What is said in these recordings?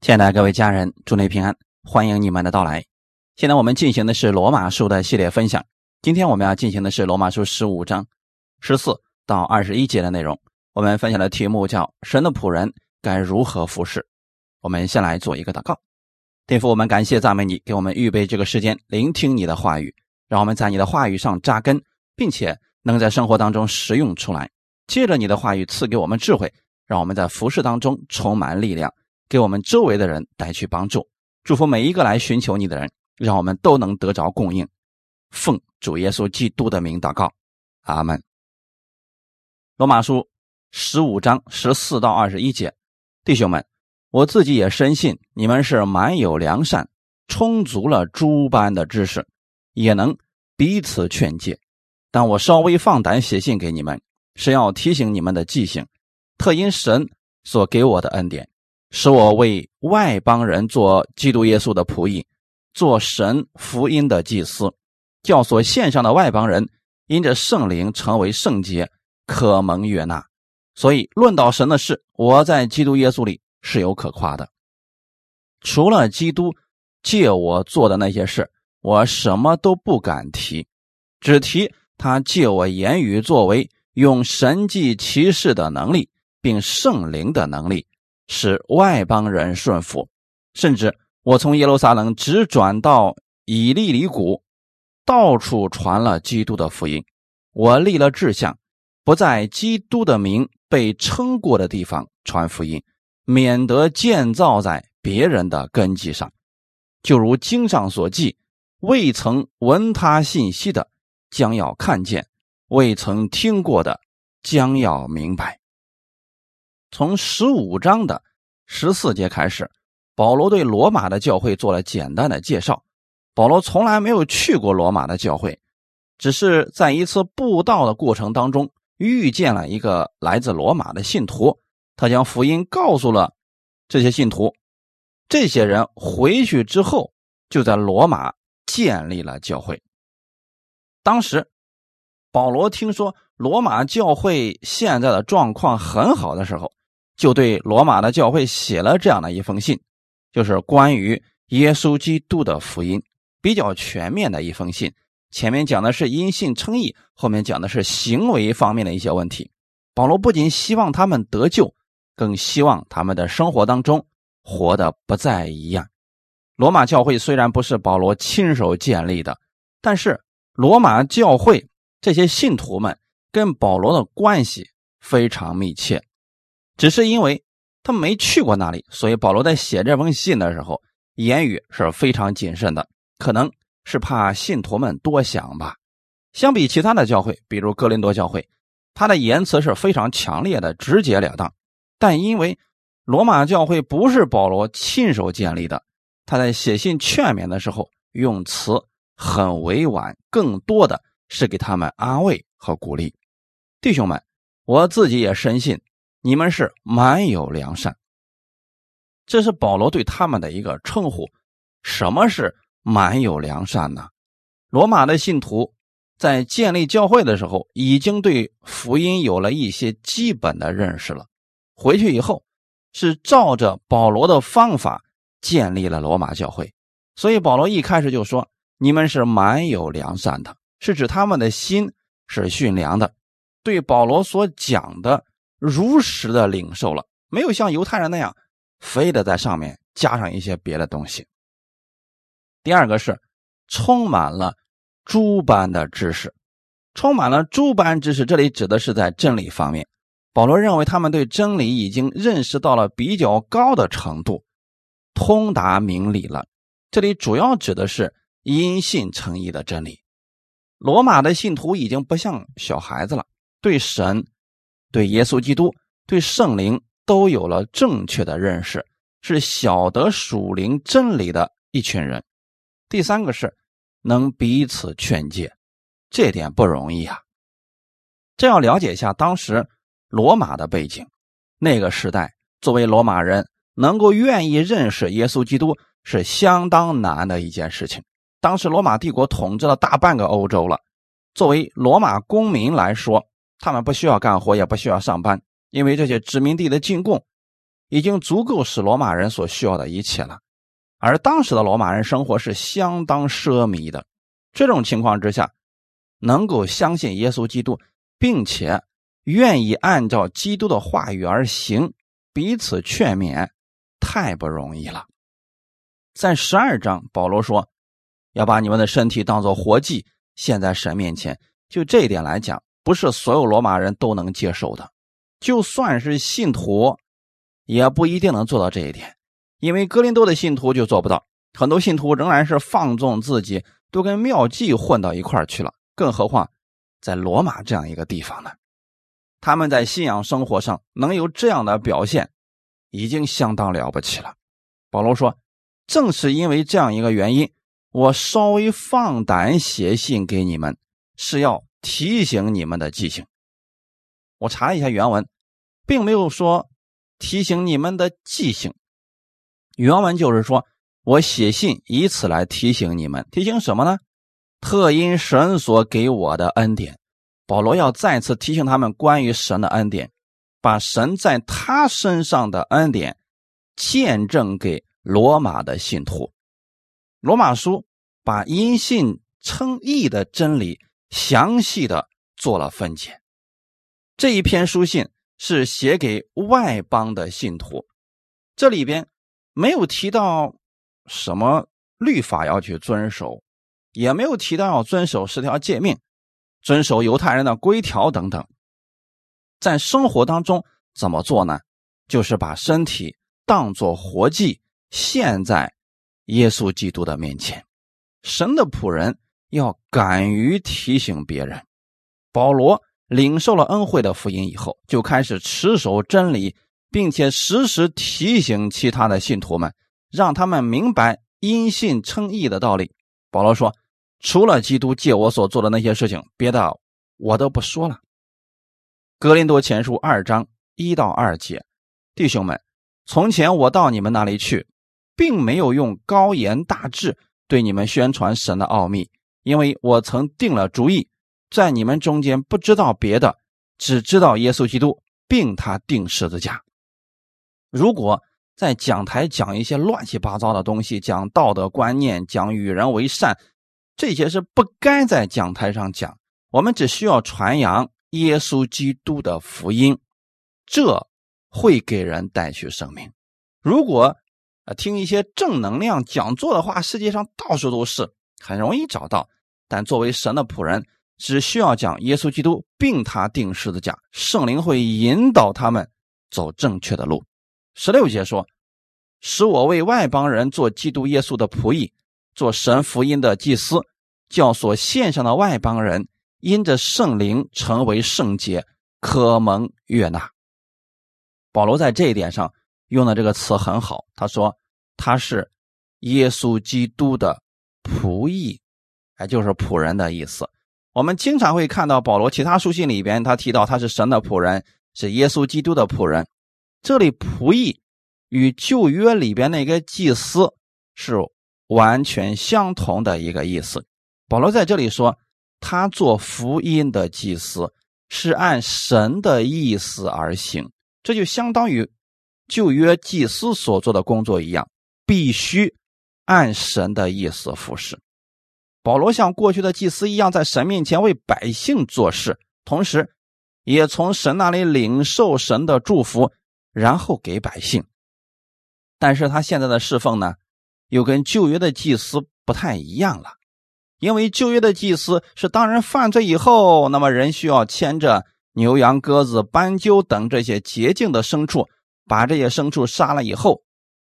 亲爱的各位家人，祝您平安，欢迎你们的到来。现在我们进行的是罗马书的系列分享，今天我们要进行的是罗马书十五章十四到二十一节的内容。我们分享的题目叫“神的仆人该如何服侍”。我们先来做一个祷告，天父，我们感谢赞美你，给我们预备这个时间，聆听你的话语，让我们在你的话语上扎根，并且能在生活当中实用出来。借着你的话语赐给我们智慧，让我们在服侍当中充满力量。给我们周围的人带去帮助，祝福每一个来寻求你的人，让我们都能得着供应。奉主耶稣基督的名祷告，阿门。罗马书十五章十四到二十一节，弟兄们，我自己也深信你们是满有良善，充足了诸般的知识，也能彼此劝诫。但我稍微放胆写信给你们，是要提醒你们的记性，特因神所给我的恩典。使我为外邦人做基督耶稣的仆役，做神福音的祭司，教所献上的外邦人因着圣灵成为圣洁，可蒙悦纳。所以论到神的事，我在基督耶稣里是有可夸的。除了基督借我做的那些事，我什么都不敢提，只提他借我言语作为，用神迹奇事的能力，并圣灵的能力。使外邦人顺服，甚至我从耶路撒冷直转到以利里谷，到处传了基督的福音。我立了志向，不在基督的名被称过的地方传福音，免得建造在别人的根基上。就如经上所记，未曾闻他信息的，将要看见；未曾听过的，将要明白。从十五章的十四节开始，保罗对罗马的教会做了简单的介绍。保罗从来没有去过罗马的教会，只是在一次布道的过程当中遇见了一个来自罗马的信徒，他将福音告诉了这些信徒。这些人回去之后，就在罗马建立了教会。当时，保罗听说罗马教会现在的状况很好的时候。就对罗马的教会写了这样的一封信，就是关于耶稣基督的福音，比较全面的一封信。前面讲的是因信称义，后面讲的是行为方面的一些问题。保罗不仅希望他们得救，更希望他们的生活当中活得不再一样。罗马教会虽然不是保罗亲手建立的，但是罗马教会这些信徒们跟保罗的关系非常密切。只是因为他没去过那里，所以保罗在写这封信的时候，言语是非常谨慎的，可能是怕信徒们多想吧。相比其他的教会，比如哥林多教会，他的言辞是非常强烈的、直截了当。但因为罗马教会不是保罗亲手建立的，他在写信劝勉的时候用词很委婉，更多的是给他们安慰和鼓励。弟兄们，我自己也深信。你们是满有良善，这是保罗对他们的一个称呼。什么是满有良善呢？罗马的信徒在建立教会的时候，已经对福音有了一些基本的认识了。回去以后，是照着保罗的方法建立了罗马教会。所以保罗一开始就说：“你们是满有良善的”，是指他们的心是驯良的，对保罗所讲的。如实的领受了，没有像犹太人那样，非得在上面加上一些别的东西。第二个是充满了诸般的知识，充满了诸般知识，这里指的是在真理方面。保罗认为他们对真理已经认识到了比较高的程度，通达明理了。这里主要指的是因信称义的真理。罗马的信徒已经不像小孩子了，对神。对耶稣基督、对圣灵都有了正确的认识，是晓得属灵真理的一群人。第三个是能彼此劝诫，这点不容易啊。这要了解一下当时罗马的背景，那个时代，作为罗马人能够愿意认识耶稣基督是相当难的一件事情。当时罗马帝国统治了大半个欧洲了，作为罗马公民来说。他们不需要干活，也不需要上班，因为这些殖民地的进贡已经足够使罗马人所需要的一切了。而当时的罗马人生活是相当奢靡的，这种情况之下，能够相信耶稣基督，并且愿意按照基督的话语而行，彼此劝勉，太不容易了。在十二章，保罗说要把你们的身体当做活祭献在神面前。就这一点来讲，不是所有罗马人都能接受的，就算是信徒，也不一定能做到这一点。因为格林多的信徒就做不到，很多信徒仍然是放纵自己，都跟妙计混到一块去了。更何况在罗马这样一个地方呢？他们在信仰生活上能有这样的表现，已经相当了不起了。保罗说：“正是因为这样一个原因，我稍微放胆写信给你们，是要提醒你们的记性。”我查了一下原文，并没有说提醒你们的记性。原文就是说，我写信以此来提醒你们，提醒什么呢？特因神所给我的恩典，保罗要再次提醒他们关于神的恩典，把神在他身上的恩典见证给罗马的信徒。罗马书把因信称义的真理详细的做了分解。这一篇书信是写给外邦的信徒，这里边。没有提到什么律法要去遵守，也没有提到要遵守十条诫命、遵守犹太人的规条等等。在生活当中怎么做呢？就是把身体当作活祭，献在耶稣基督的面前。神的仆人要敢于提醒别人。保罗领受了恩惠的福音以后，就开始持守真理。并且时时提醒其他的信徒们，让他们明白因信称义的道理。保罗说：“除了基督借我所做的那些事情，别的我都不说了。”格林多前书二章一到二节，弟兄们，从前我到你们那里去，并没有用高言大志对你们宣传神的奥秘，因为我曾定了主意，在你们中间不知道别的，只知道耶稣基督，并他定十字架。如果在讲台讲一些乱七八糟的东西，讲道德观念，讲与人为善，这些是不该在讲台上讲。我们只需要传扬耶稣基督的福音，这会给人带去生命。如果呃听一些正能量讲座的话，世界上到处都是，很容易找到。但作为神的仆人，只需要讲耶稣基督，并他定十字架，圣灵会引导他们走正确的路。十六节说：“使我为外邦人做基督耶稣的仆役，做神福音的祭司，教所献上的外邦人因着圣灵成为圣洁，可蒙悦纳。”保罗在这一点上用的这个词很好，他说他是耶稣基督的仆役，哎，就是仆人的意思。我们经常会看到保罗其他书信里边，他提到他是神的仆人，是耶稣基督的仆人。这里仆役与旧约里边那个祭司是完全相同的一个意思。保罗在这里说，他做福音的祭司是按神的意思而行，这就相当于旧约祭司所做的工作一样，必须按神的意思服侍。保罗像过去的祭司一样，在神面前为百姓做事，同时也从神那里领受神的祝福。然后给百姓，但是他现在的侍奉呢，又跟旧约的祭司不太一样了。因为旧约的祭司是当人犯罪以后，那么人需要牵着牛羊鸽子斑鸠等这些洁净的牲畜，把这些牲畜杀了以后，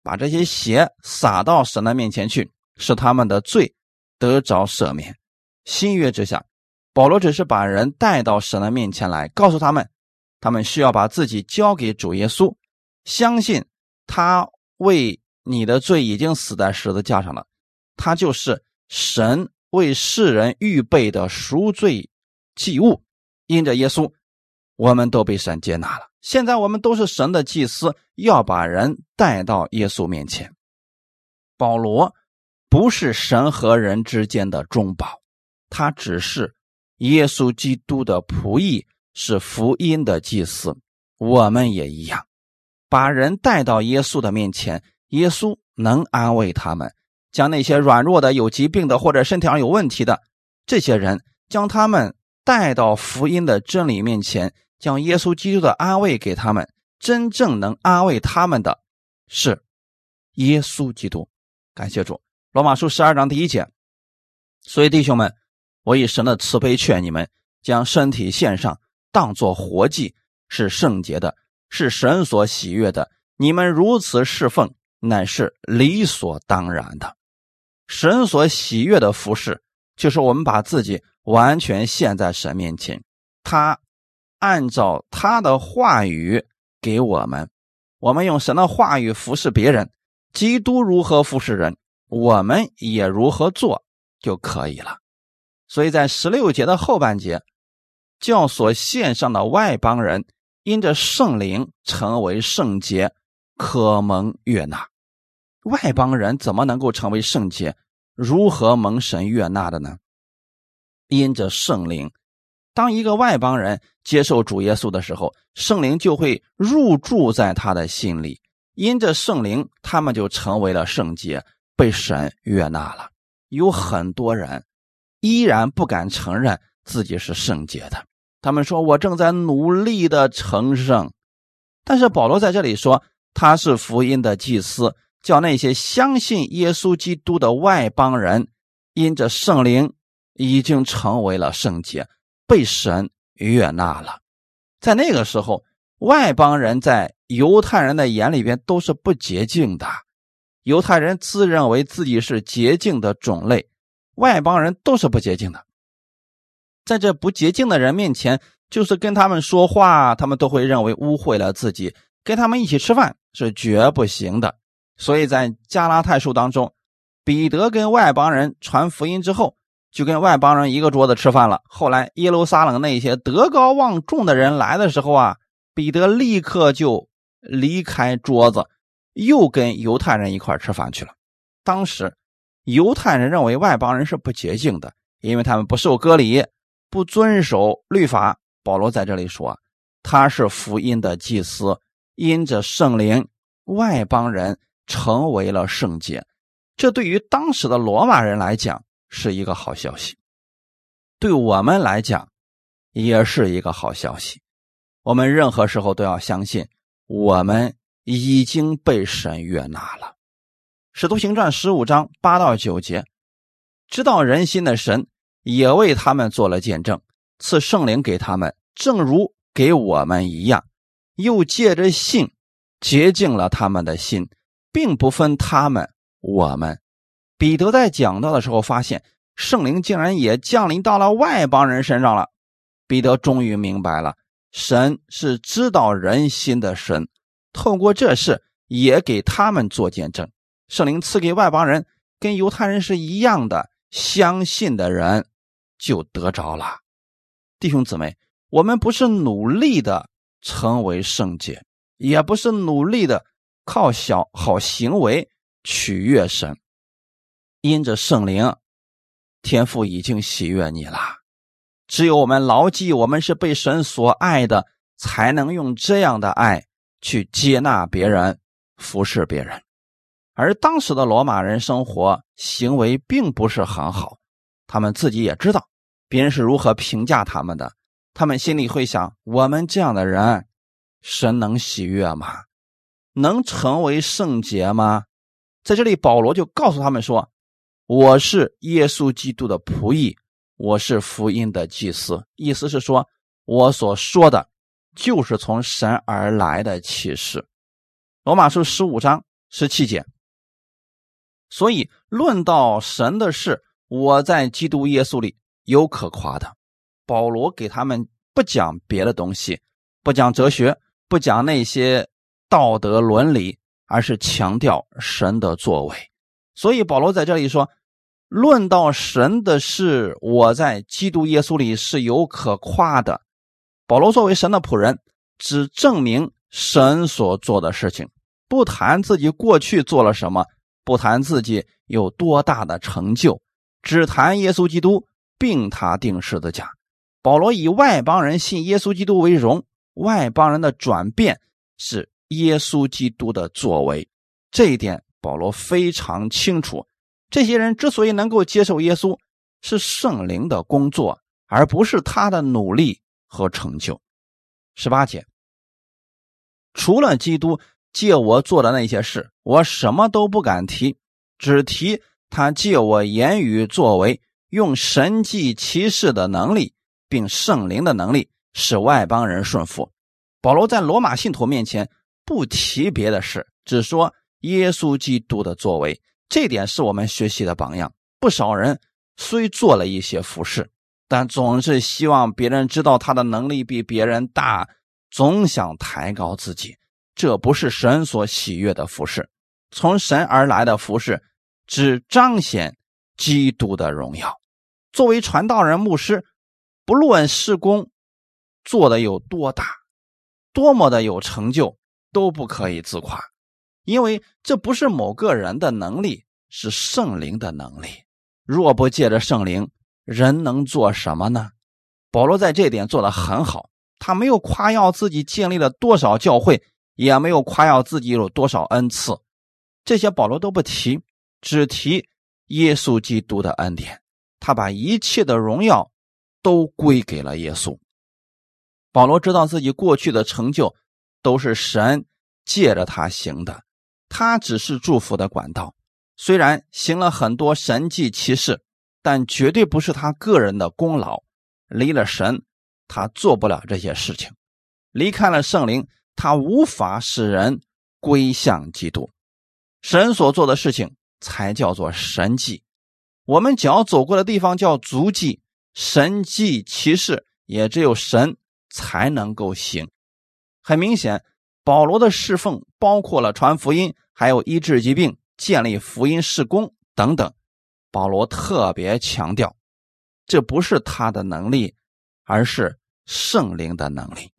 把这些血撒到神的面前去，使他们的罪得着赦免。新约之下，保罗只是把人带到神的面前来，告诉他们。他们需要把自己交给主耶稣，相信他为你的罪已经死在十字架上了，他就是神为世人预备的赎罪祭物。因着耶稣，我们都被神接纳了。现在我们都是神的祭司，要把人带到耶稣面前。保罗不是神和人之间的中保，他只是耶稣基督的仆役。是福音的祭司，我们也一样，把人带到耶稣的面前，耶稣能安慰他们，将那些软弱的、有疾病的或者身体上有问题的这些人，将他们带到福音的真理面前，将耶稣基督的安慰给他们。真正能安慰他们的是耶稣基督。感谢主。罗马书十二章第一节。所以弟兄们，我以神的慈悲劝你们，将身体献上，当作活祭，是圣洁的。是神所喜悦的，你们如此侍奉，乃是理所当然的。神所喜悦的服饰，就是我们把自己完全献在神面前，他按照他的话语给我们，我们用神的话语服侍别人。基督如何服侍人，我们也如何做就可以了。所以在十六节的后半节，教所献上的外邦人。因着圣灵成为圣洁，可蒙悦纳。外邦人怎么能够成为圣洁？如何蒙神悦纳的呢？因着圣灵，当一个外邦人接受主耶稣的时候，圣灵就会入住在他的心里。因着圣灵，他们就成为了圣洁，被神悦纳了。有很多人依然不敢承认自己是圣洁的。他们说：“我正在努力的成圣。”但是保罗在这里说：“他是福音的祭司，叫那些相信耶稣基督的外邦人，因着圣灵已经成为了圣洁，被神悦纳了。”在那个时候，外邦人在犹太人的眼里边都是不洁净的。犹太人自认为自己是洁净的种类，外邦人都是不洁净的。在这不洁净的人面前，就是跟他们说话，他们都会认为污秽了自己；跟他们一起吃饭是绝不行的。所以在加拉太书当中，彼得跟外邦人传福音之后，就跟外邦人一个桌子吃饭了。后来耶路撒冷那些德高望重的人来的时候啊，彼得立刻就离开桌子，又跟犹太人一块吃饭去了。当时犹太人认为外邦人是不洁净的，因为他们不受割礼。不遵守律法，保罗在这里说，他是福音的祭司，因着圣灵，外邦人成为了圣洁。这对于当时的罗马人来讲是一个好消息，对我们来讲也是一个好消息。我们任何时候都要相信，我们已经被神悦纳了。使徒行传十五章八到九节，知道人心的神。也为他们做了见证，赐圣灵给他们，正如给我们一样，又借着信洁净了他们的心，并不分他们我们。彼得在讲到的时候，发现圣灵竟然也降临到了外邦人身上了。彼得终于明白了，神是知道人心的神，透过这事也给他们做见证。圣灵赐给外邦人，跟犹太人是一样的，相信的人。就得着了，弟兄姊妹，我们不是努力的成为圣洁，也不是努力的靠小好行为取悦神。因着圣灵，天父已经喜悦你了。只有我们牢记我们是被神所爱的，才能用这样的爱去接纳别人、服侍别人。而当时的罗马人生活行为并不是很好。他们自己也知道别人是如何评价他们的，他们心里会想：我们这样的人，神能喜悦吗？能成为圣洁吗？在这里，保罗就告诉他们说：“我是耶稣基督的仆役，我是福音的祭司。”意思是说，我所说的，就是从神而来的启示。罗马书十五章十七节。所以，论到神的事。我在基督耶稣里有可夸的。保罗给他们不讲别的东西，不讲哲学，不讲那些道德伦理，而是强调神的作为。所以保罗在这里说：“论到神的事，我在基督耶稣里是有可夸的。”保罗作为神的仆人，只证明神所做的事情，不谈自己过去做了什么，不谈自己有多大的成就。只谈耶稣基督，并他定十字架。保罗以外邦人信耶稣基督为荣，外邦人的转变是耶稣基督的作为。这一点保罗非常清楚。这些人之所以能够接受耶稣，是圣灵的工作，而不是他的努力和成就。十八节，除了基督借我做的那些事，我什么都不敢提，只提他借我言语作为，用神迹奇事的能力，并圣灵的能力，使外邦人顺服。保罗在罗马信徒面前不提别的事，只说耶稣基督的作为。这点是我们学习的榜样。不少人虽做了一些服饰，但总是希望别人知道他的能力比别人大，总想抬高自己。这不是神所喜悦的服饰。从神而来的服饰，只彰显基督的荣耀。作为传道人、牧师，不论施工做的有多大，多么的有成就，都不可以自夸。因为这不是某个人的能力，是圣灵的能力。若不借着圣灵，人能做什么呢？保罗在这点做得很好，他没有夸耀自己建立了多少教会，也没有夸耀自己有多少恩赐，这些保罗都不提，只提耶稣基督的恩典。他把一切的荣耀都归给了耶稣。保罗知道自己过去的成就都是神借着他行的。他只是祝福的管道，虽然行了很多神迹奇事，但绝对不是他个人的功劳。离了神，他做不了这些事情；离开了圣灵，他无法使人归向基督。神所做的事情才叫做神迹。我们脚走过的地方叫足迹，神迹其事也只有神才能够行。很明显。保罗的侍奉包括了传福音，还有医治疾病、建立福音事工等等。保罗特别强调，这不是他的能力，而是圣灵的能力。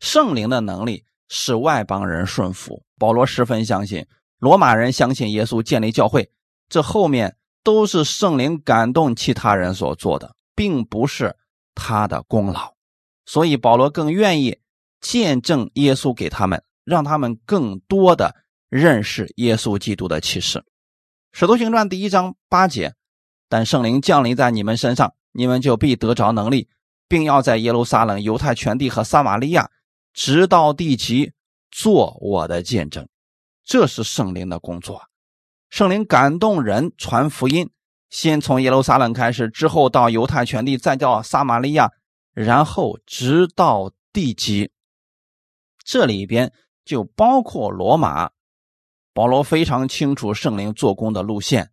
圣灵的能力使外邦人顺服。保罗十分相信，罗马人相信耶稣建立教会，这后面都是圣灵感动其他人所做的，并不是他的功劳。所以保罗更愿意。见证耶稣给他们，让他们更多的认识耶稣基督的启示。使徒行传第一章八节，但圣灵降临在你们身上，你们就必得着能力，并要在耶路撒冷、犹太全地和撒玛利亚，直到地极，做我的见证。这是圣灵的工作。圣灵感动人传福音，先从耶路撒冷开始，之后到犹太全地，再到撒玛利亚，然后直到地极。这里边就包括罗马，保罗非常清楚圣灵做工的路线。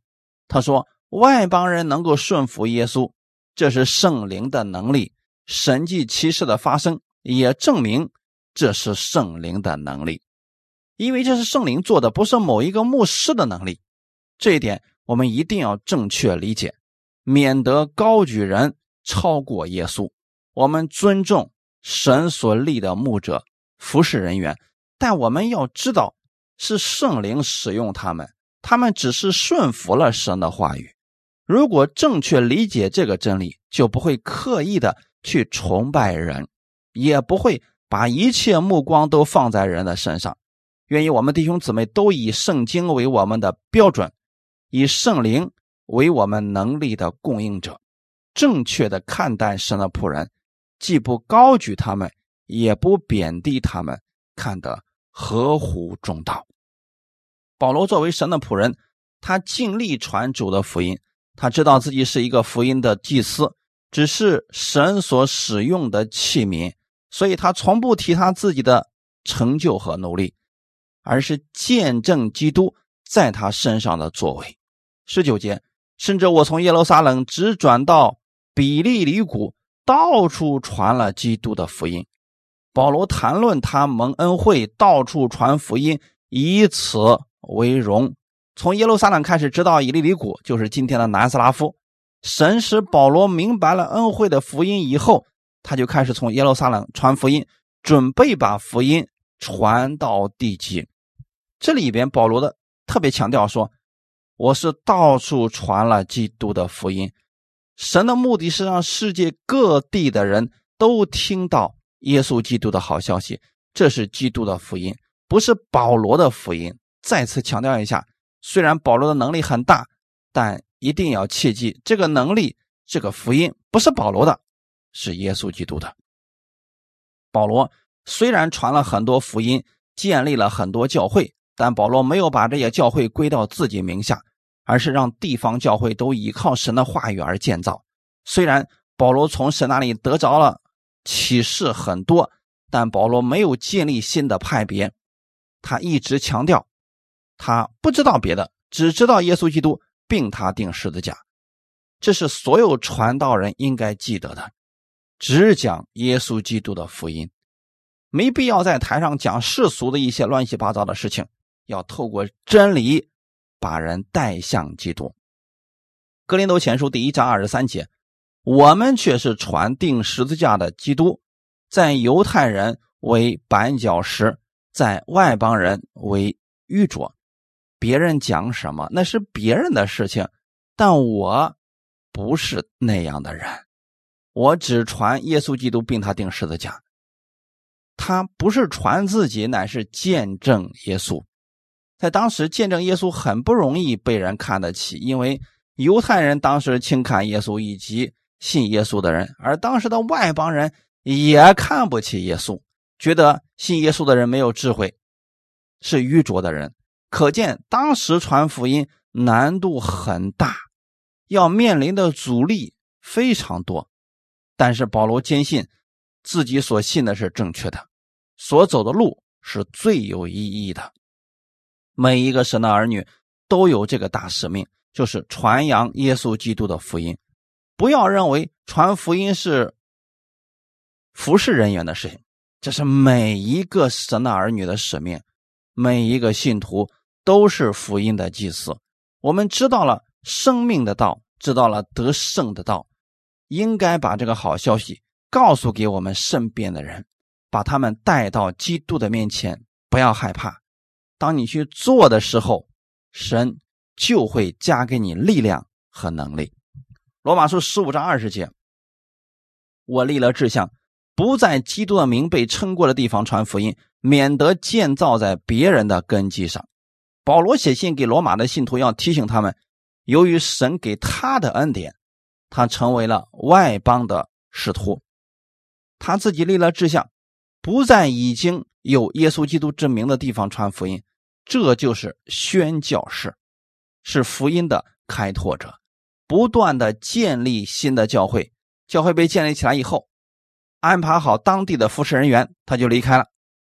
他说，外邦人能够顺服耶稣，这是圣灵的能力；神迹奇事的发生也证明这是圣灵的能力，因为这是圣灵做的，不是某一个牧师的能力。这一点我们一定要正确理解，免得高举人超过耶稣。我们尊重神所立的牧者。服侍人员，但我们要知道，是圣灵使用他们，他们只是顺服了神的话语。如果正确理解这个真理，就不会刻意的去崇拜人，也不会把一切目光都放在人的身上。愿意我们弟兄姊妹都以圣经为我们的标准，以圣灵为我们能力的供应者，正确的看待神的仆人，既不高举他们。也不贬低他们，看得合乎中道。保罗作为神的仆人，他尽力传主的福音。他知道自己是一个福音的祭司，只是神所使用的器皿，所以他从不提他自己的成就和努力，而是见证基督在他身上的作为。十九节，甚至我从耶路撒冷直转到比利里谷，到处传了基督的福音。保罗谈论他蒙恩惠，到处传福音，以此为荣。从耶路撒冷开始，直到以利里谷，就是今天的南斯拉夫。神使保罗明白了恩惠的福音以后，他就开始从耶路撒冷传福音，准备把福音传到地极。这里边保罗的特别强调说：“我是到处传了基督的福音。”神的目的是让世界各地的人都听到。耶稣基督的好消息，这是基督的福音，不是保罗的福音。再次强调一下，虽然保罗的能力很大，但一定要切记，这个能力、这个福音不是保罗的，是耶稣基督的。保罗虽然传了很多福音，建立了很多教会，但保罗没有把这些教会归到自己名下，而是让地方教会都依靠神的话语而建造。虽然保罗从神那里得着了启示很多，但保罗没有建立新的派别，他一直强调。他不知道别的，只知道耶稣基督，并他定十字架。这是所有传道人应该记得的，只讲耶稣基督的福音，没必要在台上讲世俗的一些乱七八糟的事情。要透过真理把人带向基督。格林多前书第一章二十三节，我们却是传定十字架的基督，在犹太人为绊脚石，在外邦人为愚拙。别人讲什么那是别人的事情，但我不是那样的人，我只传耶稣基督，并他定十字架。他不是传自己，乃是见证耶稣。在当时，见证耶稣很不容易被人看得起，因为犹太人当时轻看耶稣以及信耶稣的人，而当时的外邦人也看不起耶稣，觉得信耶稣的人没有智慧，是愚拙的人。可见当时传福音难度很大，要面临的阻力非常多。但是保罗坚信自己所信的是正确的，所走的路是最有意义的。每一个神的儿女都有这个大使命，就是传扬耶稣基督的福音。不要认为传福音是服侍人员的事情，这是每一个神的儿女的使命，每一个信徒。都是福音的祭司。我们知道了生命的道，知道了得胜的道，应该把这个好消息告诉给我们身边的人，把他们带到基督的面前。不要害怕，当你去做的时候，神就会加给你力量和能力。罗马书十五章二十节，我立了志向，不在基督的名被称过的地方传福音，免得建造在别人的根基上。保罗写信给罗马的信徒，要提醒他们：由于神给他的恩典，他成为了外邦的使徒。他自己立了志向，不在已经有耶稣基督之名的地方传福音。这就是宣教士，是福音的开拓者，不断的建立新的教会。教会被建立起来以后，安排好当地的服侍人员，他就离开了，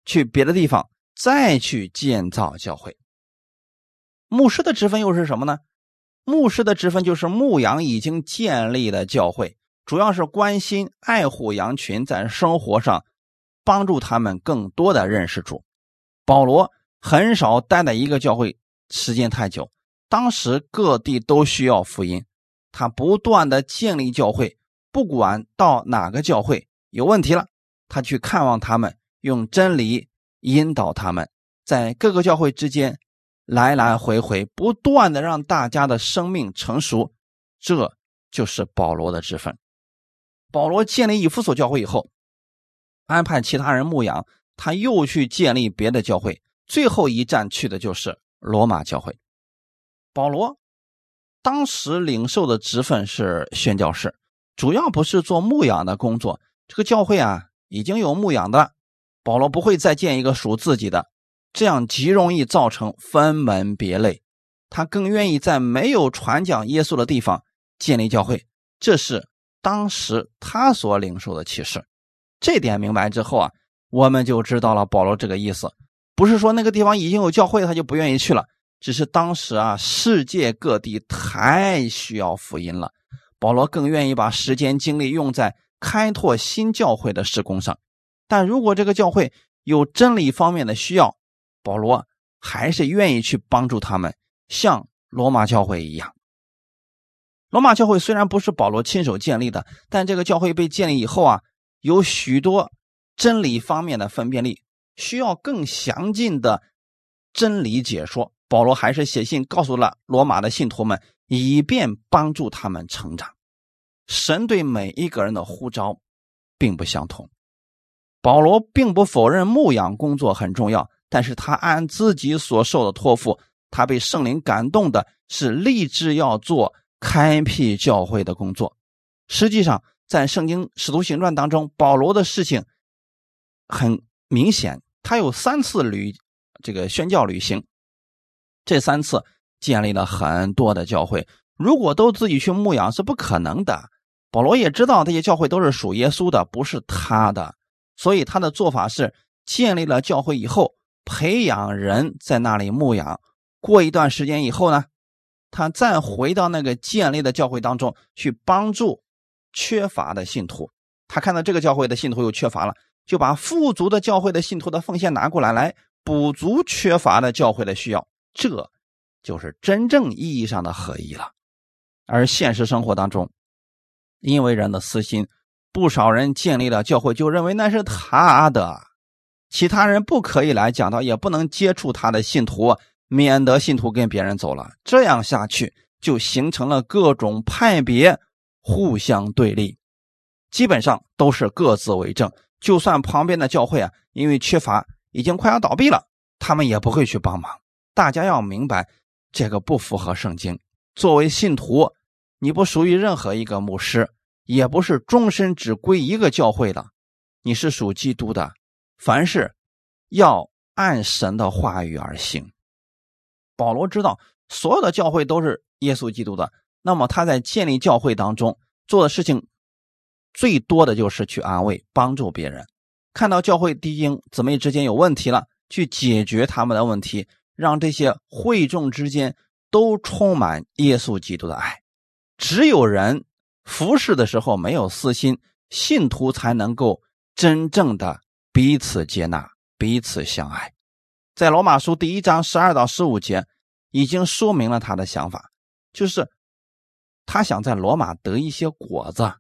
去别的地方再去建造教会。牧师的职分又是什么呢？牧师的职分就是牧养已经建立的教会，主要是关心爱护羊群，在生活上帮助他们更多的认识主。保罗很少待在一个教会时间太久，当时各地都需要福音，他不断的建立教会，不管到哪个教会有问题了，他去看望他们，用真理引导他们，在各个教会之间。来来回回，不断的让大家的生命成熟，这就是保罗的职分。保罗建立以弗所教会以后，安排其他人牧养，他又去建立别的教会，最后一站去的就是罗马教会。保罗当时领受的职分是宣教士，主要不是做牧养的工作。这个教会啊，已经有牧养的，保罗不会再建一个属自己的。这样极容易造成分门别类，他更愿意在没有传讲耶稣的地方建立教会，这是当时他所领受的启示。这点明白之后啊，我们就知道了保罗这个意思，不是说那个地方已经有教会，他就不愿意去了，只是当时啊，世界各地太需要福音了，保罗更愿意把时间精力用在开拓新教会的施工上。但如果这个教会有真理方面的需要，保罗还是愿意去帮助他们，像罗马教会一样。罗马教会虽然不是保罗亲手建立的，但这个教会被建立以后啊，有许多真理方面的分辨力，需要更详尽的真理解说。保罗还是写信告诉了罗马的信徒们，以便帮助他们成长。神对每一个人的呼召并不相同。保罗并不否认牧养工作很重要，但是他按自己所受的托付，他被圣灵感动的是立志要做开辟教会的工作。实际上，在圣经使徒行传当中，保罗的事情很明显，他有三次旅这个宣教旅行，这三次建立了很多的教会。如果都自己去牧养是不可能的。保罗也知道这些教会都是属耶稣的，不是他的，所以他的做法是建立了教会以后，培养人在那里牧养。过一段时间以后呢，他再回到那个建立的教会当中去帮助缺乏的信徒。他看到这个教会的信徒又缺乏了，就把富足的教会的信徒的奉献拿过来，来补足缺乏的教会的需要。这就是真正意义上的合一了。而现实生活当中，因为人的私心，不少人建立了教会，就认为那是他的，其他人不可以来讲道，也不能接触他的信徒，免得信徒跟别人走了。这样下去，就形成了各种派别，互相对立，基本上都是各自为政。就算旁边的教会啊，因为缺乏，已经快要倒闭了，他们也不会去帮忙。大家要明白，这个不符合圣经。作为信徒。你不属于任何一个牧师，也不是终身只归一个教会的，你是属基督的。凡事要按神的话语而行。保罗知道所有的教会都是耶稣基督的，那么他在建立教会当中做的事情，最多的就是去安慰、帮助别人。看到教会弟兄姊妹之间有问题了，去解决他们的问题，让这些会众之间都充满耶稣基督的爱。只有人服侍的时候没有私心，信徒才能够真正的彼此接纳、彼此相爱。在罗马书第一章十二到十五节，已经说明了他的想法，就是他想在罗马得一些果子，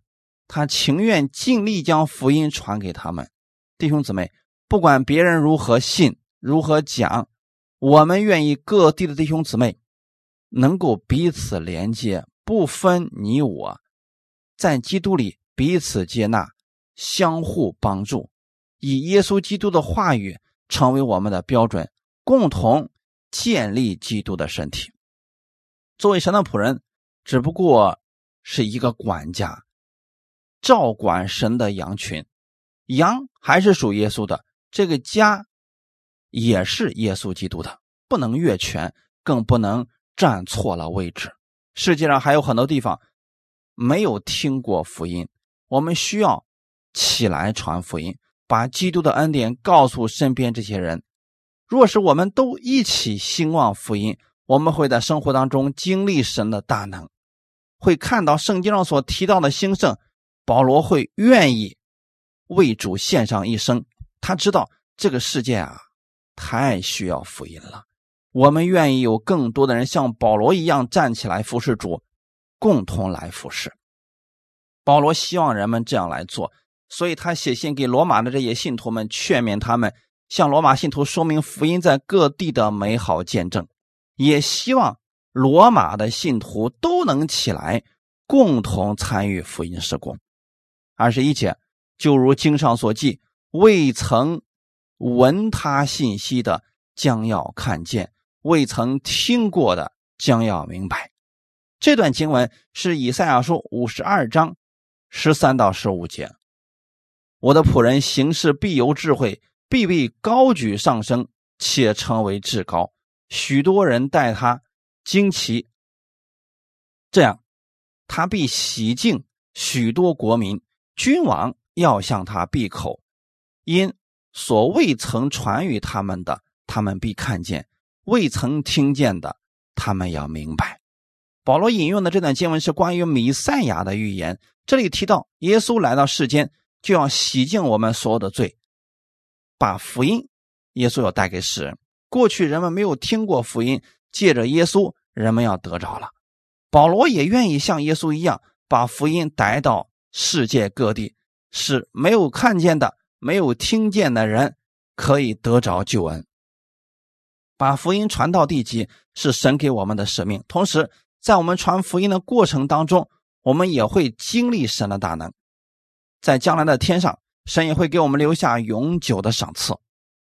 他情愿尽力将福音传给他们。弟兄姊妹，不管别人如何信、如何讲，我们愿意各地的弟兄姊妹能够彼此连接。不分你我，在基督里彼此接纳，相互帮助，以耶稣基督的话语成为我们的标准，共同建立基督的身体。作为神的仆人，只不过是一个管家，照管神的羊群，羊还是属耶稣的，这个家也是耶稣基督的，不能越权，更不能站错了位置。世界上还有很多地方没有听过福音，我们需要起来传福音，把基督的恩典告诉身边这些人。若是我们都一起兴旺福音，我们会在生活当中经历神的大能，会看到圣经上所提到的兴盛。保罗会愿意为主献上一生，他知道这个世界啊太需要福音了。我们愿意有更多的人像保罗一样站起来服侍主，共同来服侍。保罗希望人们这样来做，所以他写信给罗马的这些信徒们，劝勉他们向罗马信徒说明福音在各地的美好见证，也希望罗马的信徒都能起来，共同参与福音施工。二十一节，就如经上所记，未曾闻他信息的，将要看见。未曾听过的将要明白，这段经文是以赛亚书五十二章十三到十五节。我的仆人行事必有智慧，必被高举上升，且成为至高。许多人待他惊奇，这样他必洗净许多国民，君王要向他闭口，因所未曾传与他们的，他们必看见。未曾听见的，他们要明白。保罗引用的这段经文是关于弥赛亚的预言。这里提到耶稣来到世间，就要洗净我们所有的罪，把福音耶稣要带给世人。过去人们没有听过福音，借着耶稣，人们要得着了。保罗也愿意像耶稣一样，把福音带到世界各地，使没有看见的、没有听见的人可以得着救恩。把福音传到地极是神给我们的使命。同时，在我们传福音的过程当中，我们也会经历神的大能。在将来的天上，神也会给我们留下永久的赏赐。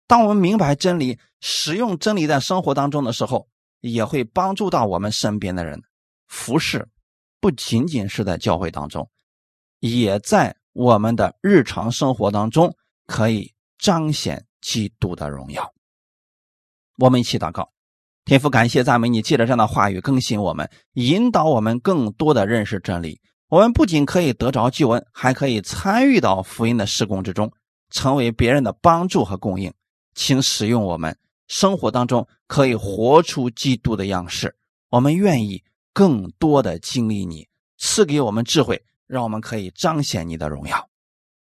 当我们明白真理、使用真理在生活当中的时候，也会帮助到我们身边的人。服侍不仅仅是在教会当中，也在我们的日常生活当中可以彰显基督的荣耀。我们一起祷告，天父，感谢赞美你，借着这样的话语更新我们，引导我们更多的认识真理。我们不仅可以得着救恩，还可以参与到福音的施工之中，成为别人的帮助和供应。请使用我们生活当中可以活出基督的样式。我们愿意更多的经历你，赐给我们智慧，让我们可以彰显你的荣耀。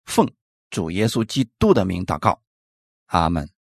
奉主耶稣基督的名祷告，阿门。